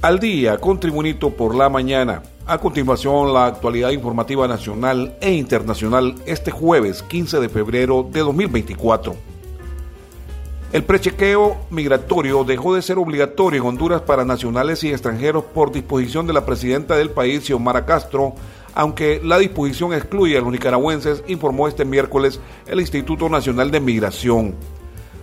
Al día con Tribunito por la mañana. A continuación, la actualidad informativa nacional e internacional este jueves 15 de febrero de 2024. El prechequeo migratorio dejó de ser obligatorio en Honduras para nacionales y extranjeros por disposición de la presidenta del país, Xiomara Castro, aunque la disposición excluye a los nicaragüenses, informó este miércoles el Instituto Nacional de Migración.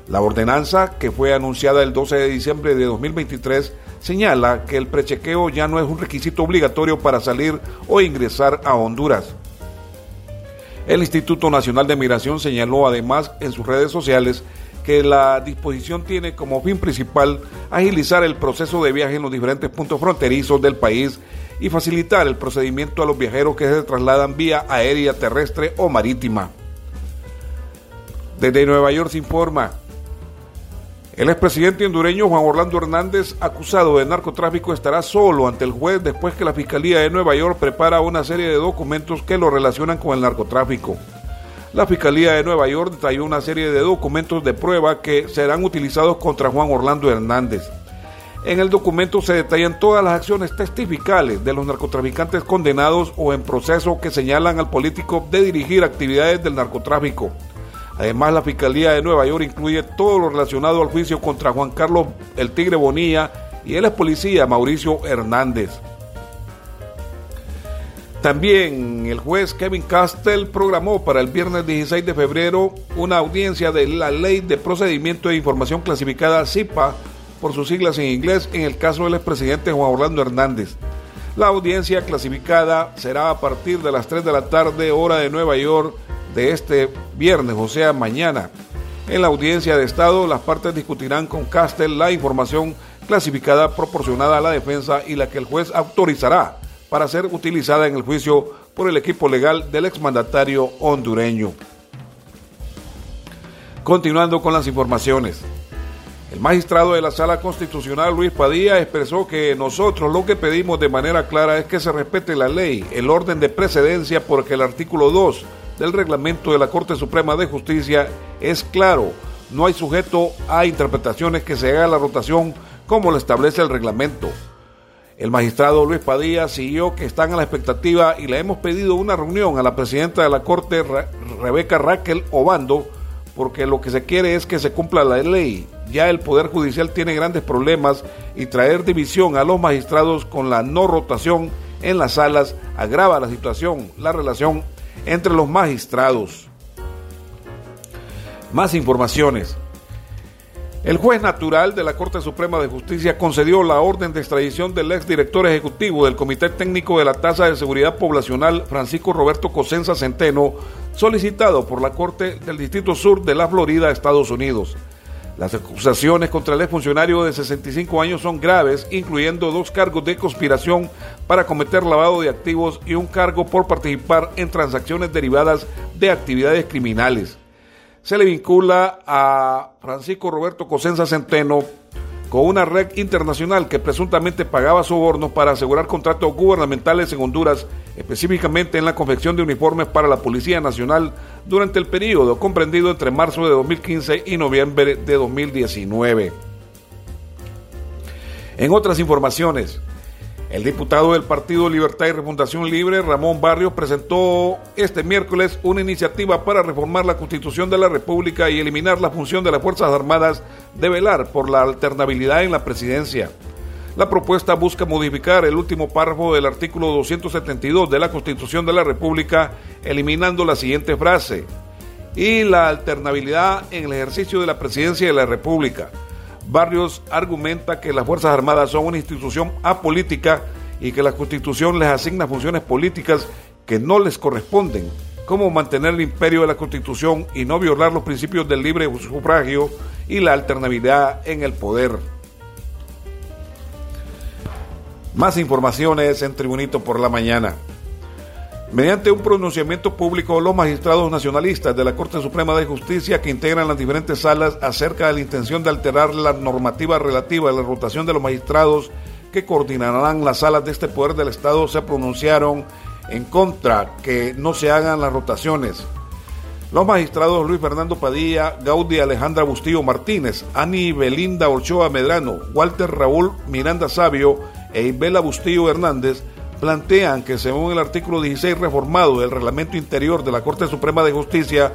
La ordenanza, que fue anunciada el 12 de diciembre de 2023, señala que el prechequeo ya no es un requisito obligatorio para salir o ingresar a Honduras. El Instituto Nacional de Migración señaló además en sus redes sociales que la disposición tiene como fin principal agilizar el proceso de viaje en los diferentes puntos fronterizos del país y facilitar el procedimiento a los viajeros que se trasladan vía aérea, terrestre o marítima. Desde Nueva York se informa, el expresidente hondureño Juan Orlando Hernández, acusado de narcotráfico, estará solo ante el juez después que la Fiscalía de Nueva York prepara una serie de documentos que lo relacionan con el narcotráfico. La Fiscalía de Nueva York detalló una serie de documentos de prueba que serán utilizados contra Juan Orlando Hernández. En el documento se detallan todas las acciones testificales de los narcotraficantes condenados o en proceso que señalan al político de dirigir actividades del narcotráfico. Además, la Fiscalía de Nueva York incluye todo lo relacionado al juicio contra Juan Carlos El Tigre Bonilla y el ex policía Mauricio Hernández. También el juez Kevin Castell programó para el viernes 16 de febrero una audiencia de la Ley de Procedimiento de Información Clasificada CIPA, por sus siglas en inglés, en el caso del expresidente Juan Orlando Hernández. La audiencia clasificada será a partir de las 3 de la tarde, hora de Nueva York, de este viernes, o sea, mañana. En la audiencia de Estado, las partes discutirán con Castel la información clasificada proporcionada a la defensa y la que el juez autorizará para ser utilizada en el juicio por el equipo legal del exmandatario hondureño. Continuando con las informaciones. El magistrado de la Sala Constitucional, Luis Padilla, expresó que nosotros lo que pedimos de manera clara es que se respete la ley, el orden de precedencia, porque el artículo 2 del reglamento de la Corte Suprema de Justicia es claro, no hay sujeto a interpretaciones que se haga la rotación como lo establece el reglamento. El magistrado Luis Padilla siguió que están a la expectativa y le hemos pedido una reunión a la presidenta de la Corte, Rebeca Raquel Obando, porque lo que se quiere es que se cumpla la ley. Ya el Poder Judicial tiene grandes problemas y traer división a los magistrados con la no rotación en las salas agrava la situación, la relación entre los magistrados. Más informaciones. El juez natural de la Corte Suprema de Justicia concedió la orden de extradición del exdirector ejecutivo del Comité Técnico de la Tasa de Seguridad Poblacional, Francisco Roberto Cosenza Centeno, solicitado por la Corte del Distrito Sur de la Florida, Estados Unidos. Las acusaciones contra el funcionario de 65 años son graves, incluyendo dos cargos de conspiración para cometer lavado de activos y un cargo por participar en transacciones derivadas de actividades criminales. Se le vincula a Francisco Roberto Cosenza Centeno con una red internacional que presuntamente pagaba sobornos para asegurar contratos gubernamentales en Honduras, específicamente en la confección de uniformes para la Policía Nacional durante el periodo comprendido entre marzo de 2015 y noviembre de 2019. En otras informaciones, el diputado del Partido Libertad y Refundación Libre, Ramón Barrios, presentó este miércoles una iniciativa para reformar la Constitución de la República y eliminar la función de las Fuerzas Armadas de velar por la alternabilidad en la presidencia. La propuesta busca modificar el último párrafo del artículo 272 de la Constitución de la República, eliminando la siguiente frase, y la alternabilidad en el ejercicio de la presidencia de la República. Barrios argumenta que las Fuerzas Armadas son una institución apolítica y que la Constitución les asigna funciones políticas que no les corresponden, como mantener el imperio de la Constitución y no violar los principios del libre sufragio y la alternabilidad en el poder. Más informaciones en Tribunito por la Mañana. Mediante un pronunciamiento público, los magistrados nacionalistas de la Corte Suprema de Justicia que integran las diferentes salas acerca de la intención de alterar la normativa relativa a la rotación de los magistrados que coordinarán las salas de este poder del Estado se pronunciaron en contra que no se hagan las rotaciones. Los magistrados Luis Fernando Padilla, Gaudí Alejandra Bustillo Martínez, Ani Belinda Ochoa Medrano, Walter Raúl Miranda Sabio, e Ibela Bustillo Hernández plantean que según el artículo 16 reformado del reglamento interior de la Corte Suprema de Justicia,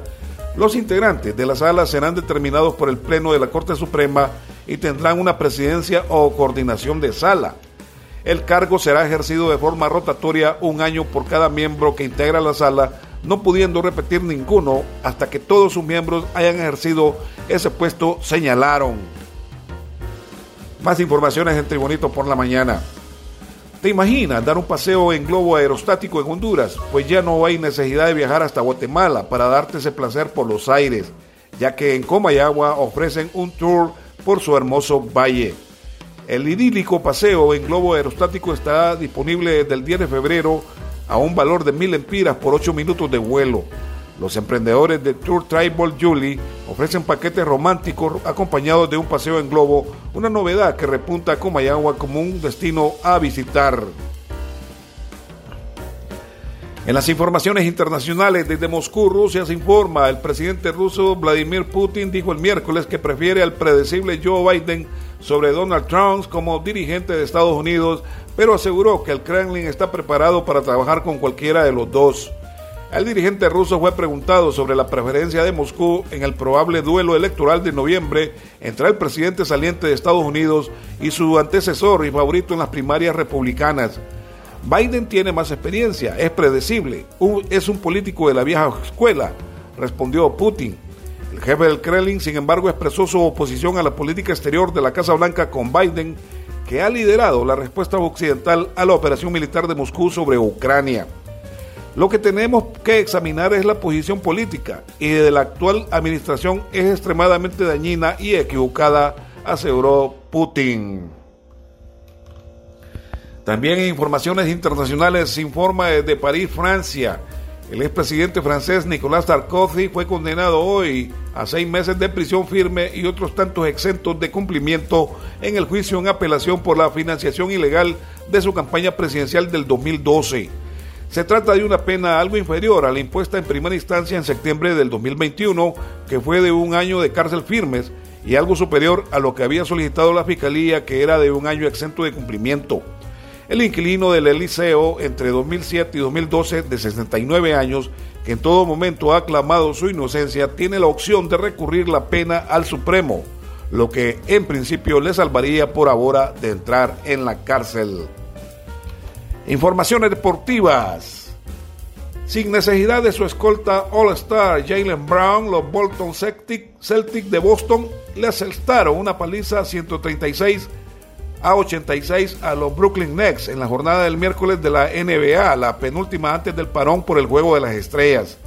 los integrantes de la sala serán determinados por el Pleno de la Corte Suprema y tendrán una presidencia o coordinación de sala. El cargo será ejercido de forma rotatoria un año por cada miembro que integra la sala, no pudiendo repetir ninguno hasta que todos sus miembros hayan ejercido ese puesto, señalaron. Más informaciones en Tribunito por la mañana. ¿Te imaginas dar un paseo en globo aerostático en Honduras? Pues ya no hay necesidad de viajar hasta Guatemala para darte ese placer por los aires, ya que en Comayagua ofrecen un tour por su hermoso valle. El idílico paseo en globo aerostático está disponible desde el 10 de febrero a un valor de mil empiras por 8 minutos de vuelo. Los emprendedores de Tour Tribal Julie ofrecen paquetes románticos acompañados de un paseo en globo, una novedad que repunta a Comayagua como un destino a visitar. En las informaciones internacionales desde Moscú, Rusia se informa, el presidente ruso Vladimir Putin dijo el miércoles que prefiere al predecible Joe Biden sobre Donald Trump como dirigente de Estados Unidos, pero aseguró que el Kremlin está preparado para trabajar con cualquiera de los dos. El dirigente ruso fue preguntado sobre la preferencia de Moscú en el probable duelo electoral de noviembre entre el presidente saliente de Estados Unidos y su antecesor y favorito en las primarias republicanas. Biden tiene más experiencia, es predecible, es un político de la vieja escuela, respondió Putin. El jefe del Kremlin, sin embargo, expresó su oposición a la política exterior de la Casa Blanca con Biden, que ha liderado la respuesta occidental a la operación militar de Moscú sobre Ucrania. Lo que tenemos que examinar es la posición política y de la actual administración es extremadamente dañina y equivocada, aseguró Putin. También en informaciones internacionales se informa desde París, Francia. El expresidente francés Nicolas Sarkozy fue condenado hoy a seis meses de prisión firme y otros tantos exentos de cumplimiento en el juicio en apelación por la financiación ilegal de su campaña presidencial del 2012. Se trata de una pena algo inferior a la impuesta en primera instancia en septiembre del 2021, que fue de un año de cárcel firmes, y algo superior a lo que había solicitado la Fiscalía, que era de un año exento de cumplimiento. El inquilino del Eliseo entre 2007 y 2012, de 69 años, que en todo momento ha aclamado su inocencia, tiene la opción de recurrir la pena al Supremo, lo que en principio le salvaría por ahora de entrar en la cárcel. Informaciones deportivas. Sin necesidad de su escolta All-Star Jalen Brown, los Bolton Celtic, de Boston le asestaron una paliza 136 a 86 a los Brooklyn Nets en la jornada del miércoles de la NBA, la penúltima antes del parón por el Juego de las Estrellas.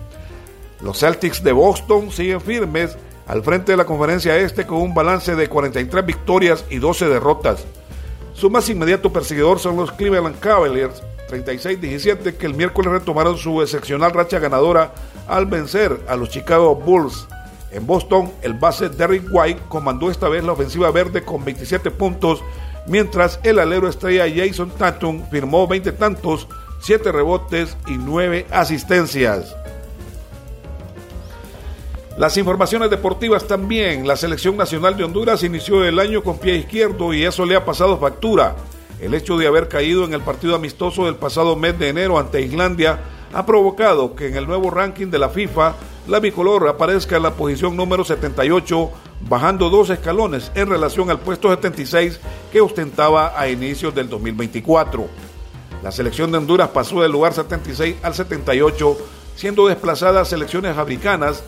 Los Celtics de Boston siguen firmes al frente de la conferencia este con un balance de 43 victorias y 12 derrotas. Su más inmediato perseguidor son los Cleveland Cavaliers, 36-17, que el miércoles retomaron su excepcional racha ganadora al vencer a los Chicago Bulls. En Boston, el base Derrick White comandó esta vez la ofensiva verde con 27 puntos, mientras el alero estrella Jason Tatum firmó 20 tantos, 7 rebotes y 9 asistencias. Las informaciones deportivas también. La selección nacional de Honduras inició el año con pie izquierdo y eso le ha pasado factura. El hecho de haber caído en el partido amistoso del pasado mes de enero ante Islandia ha provocado que en el nuevo ranking de la FIFA la bicolor aparezca en la posición número 78, bajando dos escalones en relación al puesto 76 que ostentaba a inicios del 2024. La selección de Honduras pasó del lugar 76 al 78, siendo desplazada a selecciones africanas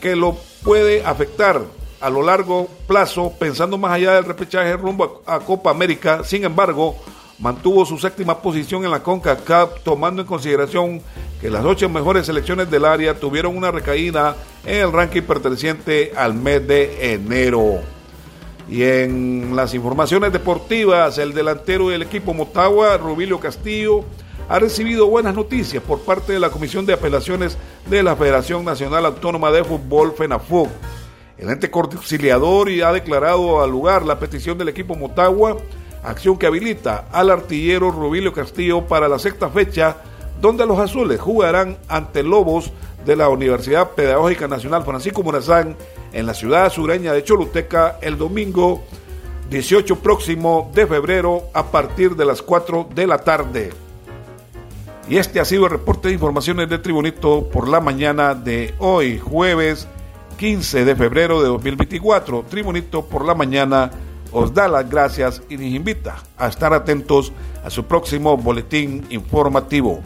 que lo puede afectar a lo largo plazo, pensando más allá del repechaje rumbo a, Copa América. Sin embargo, mantuvo su séptima posición en la CONCACAF, tomando en consideración que las ocho mejores selecciones del área tuvieron una recaída en el ranking perteneciente al mes de enero. Y en las informaciones deportivas, el delantero del equipo Motagua, Rubilio Castillo, ha recibido buenas noticias por parte de la Comisión de Apelaciones de la Federación Nacional Autónoma de Fútbol, FENAFUC. El ente conciliador y ha declarado al lugar la petición del equipo Motagua, acción que habilita al artillero Rubilio Castillo para la sexta fecha, donde los azules jugarán ante Lobos de la Universidad Pedagógica Nacional Francisco Morazán en la ciudad sureña de Choluteca el domingo 18 próximo de febrero a partir de las 4 de la tarde. Y este ha sido el reporte de informaciones de Tribunito por la mañana de hoy, jueves 15 de febrero de 2024. Tribunito por la mañana os da las gracias y les invita a estar atentos a su próximo boletín informativo.